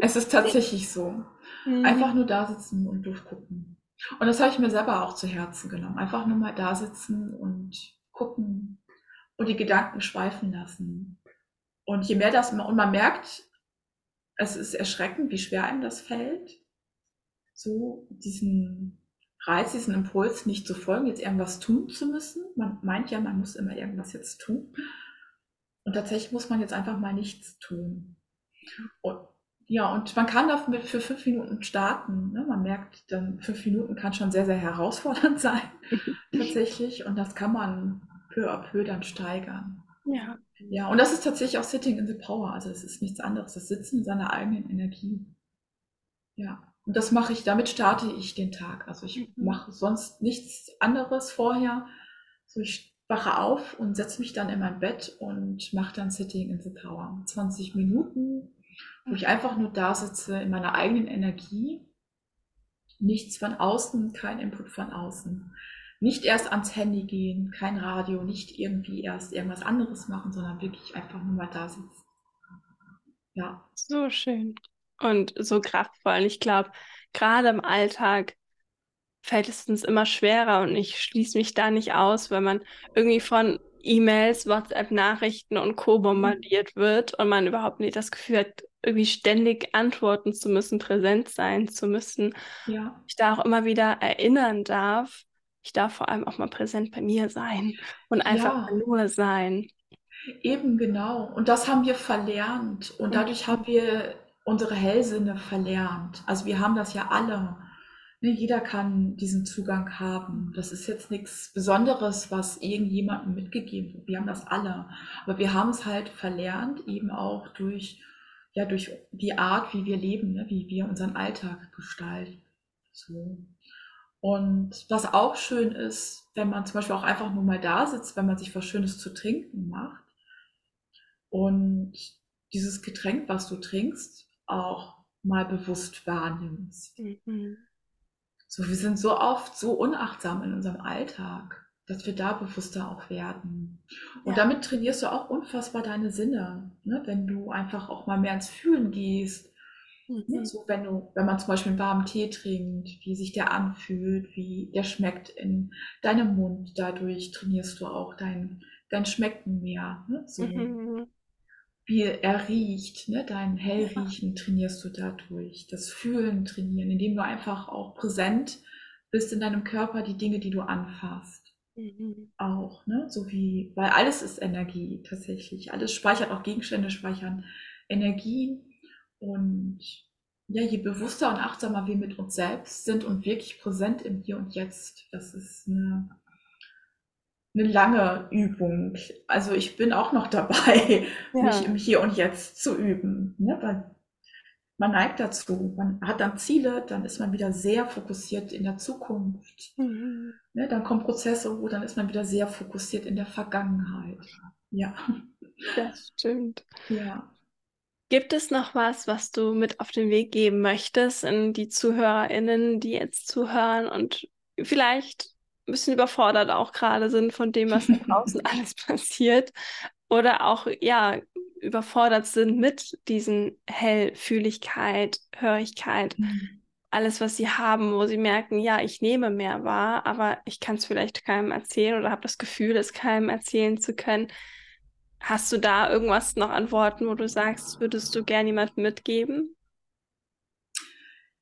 es ist tatsächlich so. Mhm. Einfach nur da sitzen und doof gucken. Und das habe ich mir selber auch zu Herzen genommen. Einfach nur mal da sitzen und gucken und die Gedanken schweifen lassen. Und je mehr das, und man merkt, es ist erschreckend, wie schwer einem das fällt, so diesen Reiz, diesen Impuls nicht zu folgen, jetzt irgendwas tun zu müssen. Man meint ja, man muss immer irgendwas jetzt tun. Und tatsächlich muss man jetzt einfach mal nichts tun. Und, ja, und man kann dafür für fünf Minuten starten. Ne? Man merkt, dann fünf Minuten kann schon sehr, sehr herausfordernd sein, tatsächlich. Und das kann man peu à peu dann steigern. Ja. Ja, und das ist tatsächlich auch Sitting in the Power. Also es ist nichts anderes. Das Sitzen in seiner eigenen Energie. Ja. Und das mache ich, damit starte ich den Tag. Also ich mhm. mache sonst nichts anderes vorher. So ich wache auf und setze mich dann in mein Bett und mache dann Sitting in the Power. 20 Minuten, wo ich einfach nur da sitze in meiner eigenen Energie. Nichts von außen, kein Input von außen. Nicht erst ans Handy gehen, kein Radio, nicht irgendwie erst irgendwas anderes machen, sondern wirklich einfach nur mal da sitzen. Ja. So schön und so kraftvoll. Und ich glaube, gerade im Alltag fällt es uns immer schwerer und ich schließe mich da nicht aus, weil man irgendwie von E-Mails, WhatsApp-Nachrichten und Co. bombardiert wird und man überhaupt nicht das Gefühl hat, irgendwie ständig antworten zu müssen, präsent sein zu müssen. Ja. Ich da auch immer wieder erinnern darf, ich darf vor allem auch mal präsent bei mir sein und einfach ja. nur sein. Eben genau. Und das haben wir verlernt. Und dadurch haben wir unsere Hellsinne verlernt. Also wir haben das ja alle. Ne, jeder kann diesen Zugang haben. Das ist jetzt nichts Besonderes, was irgendjemandem mitgegeben wird. Wir haben das alle. Aber wir haben es halt verlernt, eben auch durch, ja, durch die Art, wie wir leben, ne? wie wir unseren Alltag gestalten. So. Und was auch schön ist, wenn man zum Beispiel auch einfach nur mal da sitzt, wenn man sich was Schönes zu trinken macht und dieses Getränk, was du trinkst, auch mal bewusst wahrnimmst. Mhm. So, wir sind so oft so unachtsam in unserem Alltag, dass wir da bewusster auch werden. Und ja. damit trainierst du auch unfassbar deine Sinne, ne? wenn du einfach auch mal mehr ins Fühlen gehst, Mhm. So, wenn du, wenn man zum Beispiel einen warmen Tee trinkt, wie sich der anfühlt, wie der schmeckt in deinem Mund, dadurch trainierst du auch dein, dein Schmecken mehr. Ne? So, mhm. Wie er riecht, ne? dein Hellriechen trainierst du dadurch, das Fühlen trainieren, indem du einfach auch präsent bist in deinem Körper, die Dinge, die du anfasst. Mhm. Auch, ne? So wie, weil alles ist Energie tatsächlich. Alles speichert, auch Gegenstände speichern Energie. Und ja, je bewusster und achtsamer wir mit uns selbst sind und wirklich präsent im Hier und Jetzt, das ist eine, eine lange Übung. Also ich bin auch noch dabei, ja. mich im Hier und Jetzt zu üben. Ne? Weil man neigt dazu, man hat dann Ziele, dann ist man wieder sehr fokussiert in der Zukunft. Mhm. Ne? Dann kommen Prozesse, wo dann ist man wieder sehr fokussiert in der Vergangenheit. Ja. Das stimmt. Ja. Gibt es noch was, was du mit auf den Weg geben möchtest in die ZuhörerInnen, die jetzt zuhören und vielleicht ein bisschen überfordert auch gerade sind von dem, was da draußen alles passiert oder auch, ja, überfordert sind mit diesen Hellfühligkeit, Hörigkeit, mhm. alles, was sie haben, wo sie merken, ja, ich nehme mehr wahr, aber ich kann es vielleicht keinem erzählen oder habe das Gefühl, es keinem erzählen zu können. Hast du da irgendwas noch an Worten, wo du sagst, würdest du gerne jemandem mitgeben?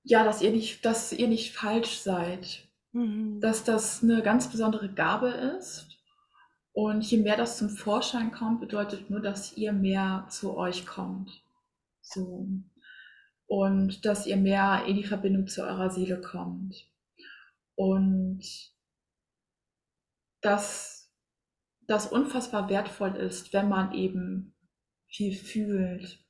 Ja, dass ihr nicht, dass ihr nicht falsch seid. Mhm. Dass das eine ganz besondere Gabe ist. Und je mehr das zum Vorschein kommt, bedeutet nur, dass ihr mehr zu euch kommt. So. Und dass ihr mehr in die Verbindung zu eurer Seele kommt. Und dass das unfassbar wertvoll ist, wenn man eben viel fühlt,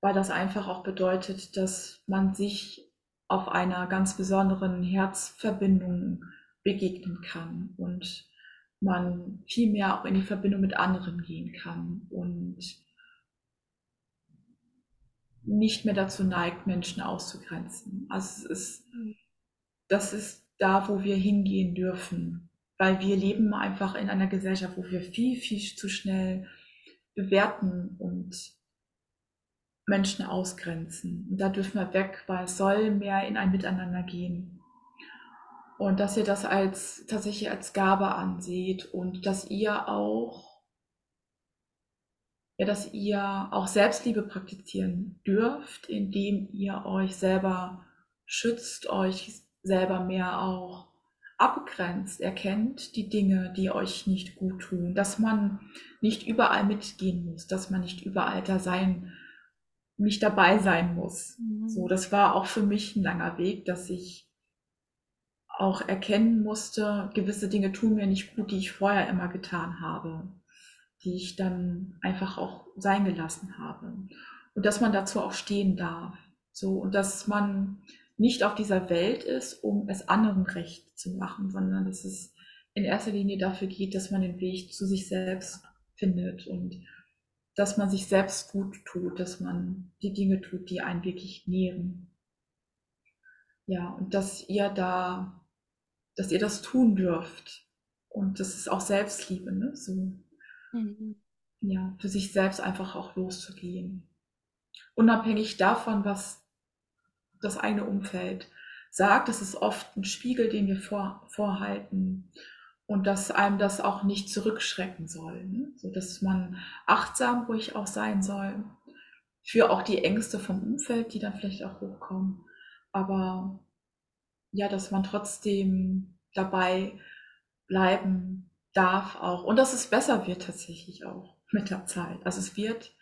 weil das einfach auch bedeutet, dass man sich auf einer ganz besonderen Herzverbindung begegnen kann und man viel mehr auch in die Verbindung mit anderen gehen kann und nicht mehr dazu neigt, Menschen auszugrenzen. Also ist, das ist da, wo wir hingehen dürfen weil wir leben einfach in einer Gesellschaft, wo wir viel, viel zu schnell bewerten und Menschen ausgrenzen. Und da dürfen wir weg, weil es soll mehr in ein Miteinander gehen. Und dass ihr das als tatsächlich als Gabe anseht und dass ihr auch, ja, dass ihr auch Selbstliebe praktizieren dürft, indem ihr euch selber schützt, euch selber mehr auch abgrenzt, erkennt die Dinge, die euch nicht gut tun, dass man nicht überall mitgehen muss, dass man nicht überall da sein, nicht dabei sein muss. Mhm. So, das war auch für mich ein langer Weg, dass ich auch erkennen musste, gewisse Dinge tun mir nicht gut, die ich vorher immer getan habe, die ich dann einfach auch sein gelassen habe. Und dass man dazu auch stehen darf. So, und dass man nicht auf dieser Welt ist, um es anderen recht zu machen, sondern dass es in erster Linie dafür geht, dass man den Weg zu sich selbst findet und dass man sich selbst gut tut, dass man die Dinge tut, die einen wirklich nähren. Ja, und dass ihr da, dass ihr das tun dürft. Und das ist auch Selbstliebe, ne? So, mhm. ja, für sich selbst einfach auch loszugehen. Unabhängig davon, was das eigene Umfeld sagt. Das ist oft ein Spiegel, den wir vor, vorhalten und dass einem das auch nicht zurückschrecken soll. Ne? So dass man achtsam ruhig auch sein soll für auch die Ängste vom Umfeld, die dann vielleicht auch hochkommen. Aber ja, dass man trotzdem dabei bleiben darf auch. Und dass es besser wird tatsächlich auch mit der Zeit. Also es wird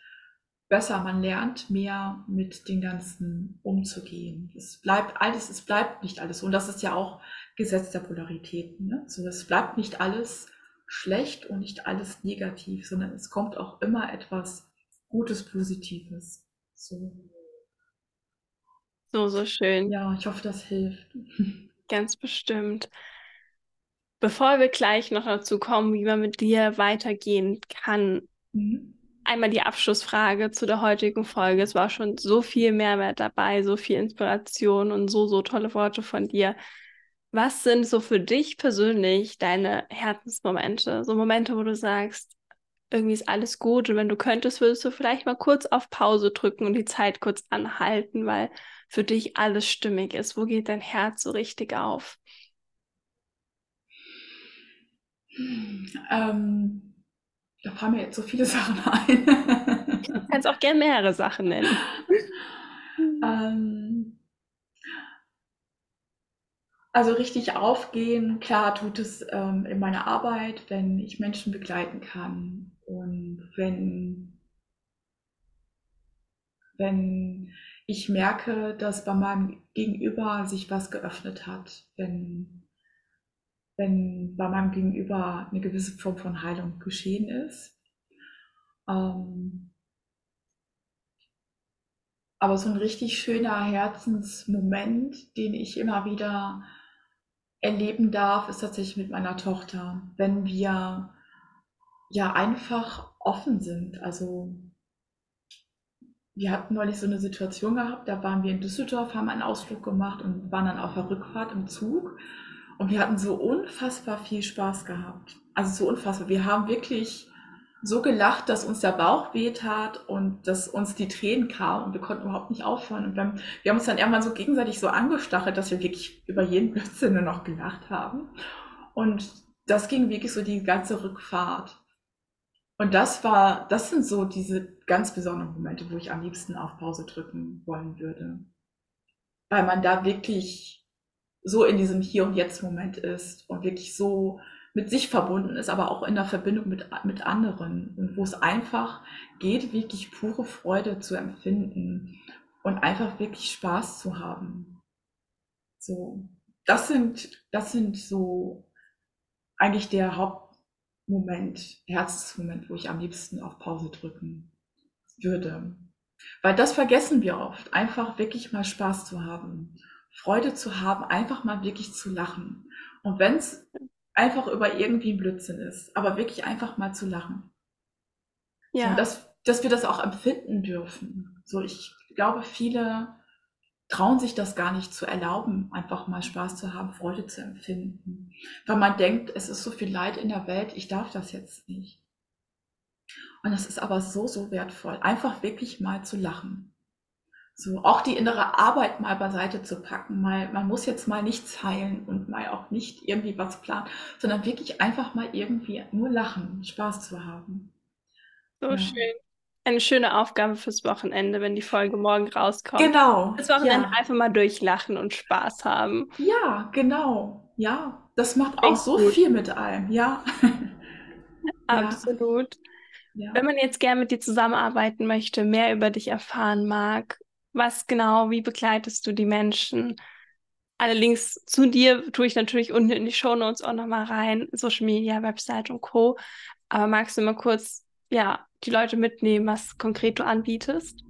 besser, man lernt mehr mit den ganzen umzugehen. Es bleibt alles, es bleibt nicht alles. Und das ist ja auch Gesetz der Polaritäten. Ne? So, es bleibt nicht alles schlecht und nicht alles negativ, sondern es kommt auch immer etwas Gutes, Positives. So. So, so schön. Ja, ich hoffe, das hilft. Ganz bestimmt. Bevor wir gleich noch dazu kommen, wie man mit dir weitergehen kann, mhm einmal die Abschlussfrage zu der heutigen Folge. Es war schon so viel Mehrwert dabei, so viel Inspiration und so, so tolle Worte von dir. Was sind so für dich persönlich deine Herzensmomente? So Momente, wo du sagst, irgendwie ist alles gut und wenn du könntest, würdest du vielleicht mal kurz auf Pause drücken und die Zeit kurz anhalten, weil für dich alles stimmig ist. Wo geht dein Herz so richtig auf? Ähm, da fallen mir jetzt so viele Sachen ein. du kannst auch gerne mehrere Sachen nennen. ähm, also richtig aufgehen, klar tut es ähm, in meiner Arbeit, wenn ich Menschen begleiten kann und wenn, wenn ich merke, dass bei meinem Gegenüber sich was geöffnet hat, wenn, wenn bei meinem Gegenüber eine gewisse Form von Heilung geschehen ist. Ähm, aber so ein richtig schöner Herzensmoment, den ich immer wieder erleben darf, ist tatsächlich mit meiner Tochter, wenn wir ja einfach offen sind. Also wir hatten neulich so eine Situation gehabt, da waren wir in Düsseldorf, haben einen Ausflug gemacht und waren dann auf der Rückfahrt im Zug und wir hatten so unfassbar viel Spaß gehabt. Also so unfassbar. Wir haben wirklich so gelacht, dass uns der Bauch wehtat und dass uns die Tränen kamen und wir konnten überhaupt nicht aufhören. Und wir wir haben uns dann irgendwann so gegenseitig so angestachelt, dass wir wirklich über jeden Blödsinn nur noch gelacht haben. Und das ging wirklich so die ganze Rückfahrt. Und das war, das sind so diese ganz besonderen Momente, wo ich am liebsten auf Pause drücken wollen würde. Weil man da wirklich so in diesem Hier und Jetzt Moment ist und wirklich so mit sich verbunden ist, aber auch in der Verbindung mit, mit anderen und wo es einfach geht, wirklich pure Freude zu empfinden und einfach wirklich Spaß zu haben. So, das sind, das sind so eigentlich der Hauptmoment, Herzensmoment, wo ich am liebsten auf Pause drücken würde. Weil das vergessen wir oft, einfach wirklich mal Spaß zu haben, Freude zu haben, einfach mal wirklich zu lachen. Und wenn es einfach über irgendwie Blödsinn ist, aber wirklich einfach mal zu lachen. Ja. So, dass, dass wir das auch empfinden dürfen. So, ich glaube, viele trauen sich das gar nicht zu erlauben, einfach mal Spaß zu haben, Freude zu empfinden. Weil man denkt, es ist so viel Leid in der Welt, ich darf das jetzt nicht. Und das ist aber so, so wertvoll, einfach wirklich mal zu lachen. So, auch die innere Arbeit mal beiseite zu packen, mal, man muss jetzt mal nichts heilen und mal auch nicht irgendwie was planen, sondern wirklich einfach mal irgendwie nur lachen, Spaß zu haben. So ja. schön. Eine schöne Aufgabe fürs Wochenende, wenn die Folge morgen rauskommt. Genau. Das Wochenende ja. einfach mal durchlachen und Spaß haben. Ja, genau. Ja, das macht auch so gut. viel mit einem, ja. Absolut. Ja. Wenn man jetzt gern mit dir zusammenarbeiten möchte, mehr über dich erfahren mag, was genau, wie begleitest du die Menschen? Alle Links zu dir tue ich natürlich unten in die Show Notes auch nochmal rein, Social Media, Website und Co. Aber magst du mal kurz, ja, die Leute mitnehmen, was konkret du anbietest?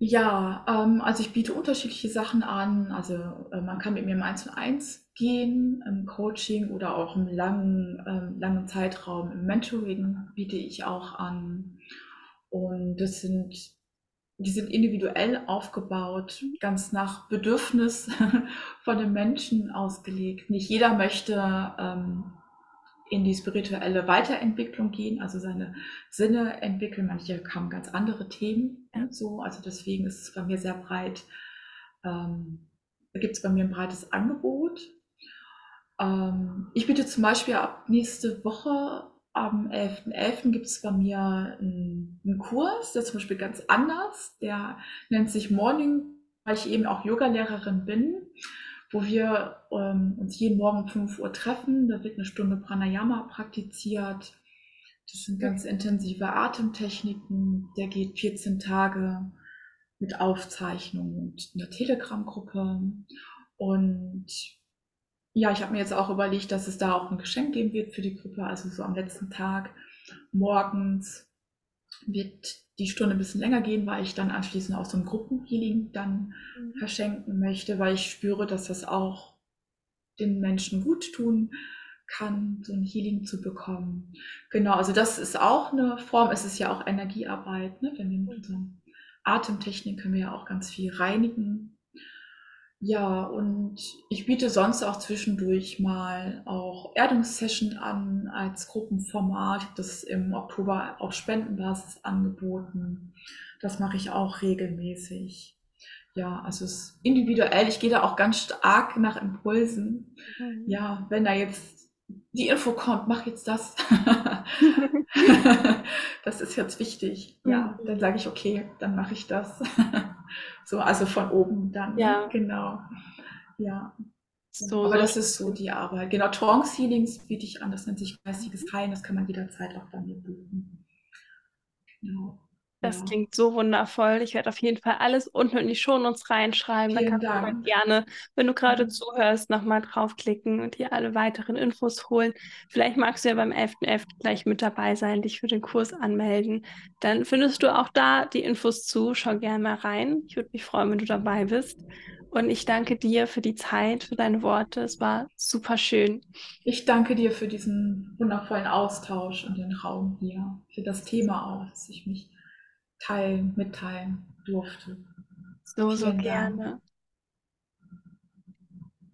Ja, ähm, also ich biete unterschiedliche Sachen an. Also äh, man kann mit mir im 1 zu 1 gehen, im Coaching oder auch im langen, ähm, langen Zeitraum im Mentoring biete ich auch an. Und das sind die sind individuell aufgebaut, ganz nach Bedürfnis von den Menschen ausgelegt. Nicht jeder möchte ähm, in die spirituelle Weiterentwicklung gehen, also seine Sinne entwickeln. Manche haben ganz andere Themen. Ja. So, also deswegen ist es bei mir sehr breit. Ähm, gibt es bei mir ein breites Angebot. Ähm, ich biete zum Beispiel ab nächste Woche am 11.11. .11. gibt es bei mir einen, Kurs, der zum Beispiel ganz anders. Der nennt sich Morning, weil ich eben auch Yogalehrerin bin, wo wir ähm, uns jeden Morgen um 5 Uhr treffen. Da wird eine Stunde Pranayama praktiziert. Das sind ganz intensive Atemtechniken. Der geht 14 Tage mit Aufzeichnung und einer Telegram-Gruppe. Und ja, ich habe mir jetzt auch überlegt, dass es da auch ein Geschenk geben wird für die Gruppe. Also so am letzten Tag morgens wird die Stunde ein bisschen länger gehen, weil ich dann anschließend auch so ein Gruppenhealing dann mhm. verschenken möchte, weil ich spüre, dass das auch den Menschen gut tun kann, so ein Healing zu bekommen. Genau, also das ist auch eine Form, es ist ja auch Energiearbeit, ne? wenn wir mit unseren Atemtechniken können wir ja auch ganz viel reinigen Ja, und ich biete sonst auch zwischendurch mal auch Erdungssession an als Gruppenformat. Ich habe das im Oktober auf Spendenbasis angeboten. Das mache ich auch regelmäßig. Ja, also es ist individuell. Ich gehe da auch ganz stark nach Impulsen. Mhm. Ja, wenn da jetzt die Info kommt, mach jetzt das. das ist jetzt wichtig. Ja, dann sage ich, okay, dann mache ich das. so, also von oben dann. Ja. Genau. Ja. So, Aber so das ist so die Arbeit. Genau, Trance Healings biete ich an. Das nennt sich geistiges Heilen. Das kann man jederzeit auch bei mir buchen. Genau. Das ja. klingt so wundervoll. Ich werde auf jeden Fall alles unten in die Shownotes reinschreiben. Vielen da kannst du gerne, wenn du gerade mhm. zuhörst, nochmal draufklicken und dir alle weiteren Infos holen. Vielleicht magst du ja beim 11.11. .11. gleich mit dabei sein, dich für den Kurs anmelden. Dann findest du auch da die Infos zu. Schau gerne mal rein. Ich würde mich freuen, wenn du dabei bist. Und ich danke dir für die Zeit, für deine Worte. Es war super schön. Ich danke dir für diesen wundervollen Austausch und den Raum hier, für das Thema auch, dass ich mich teilen, mitteilen durfte. So, so gerne.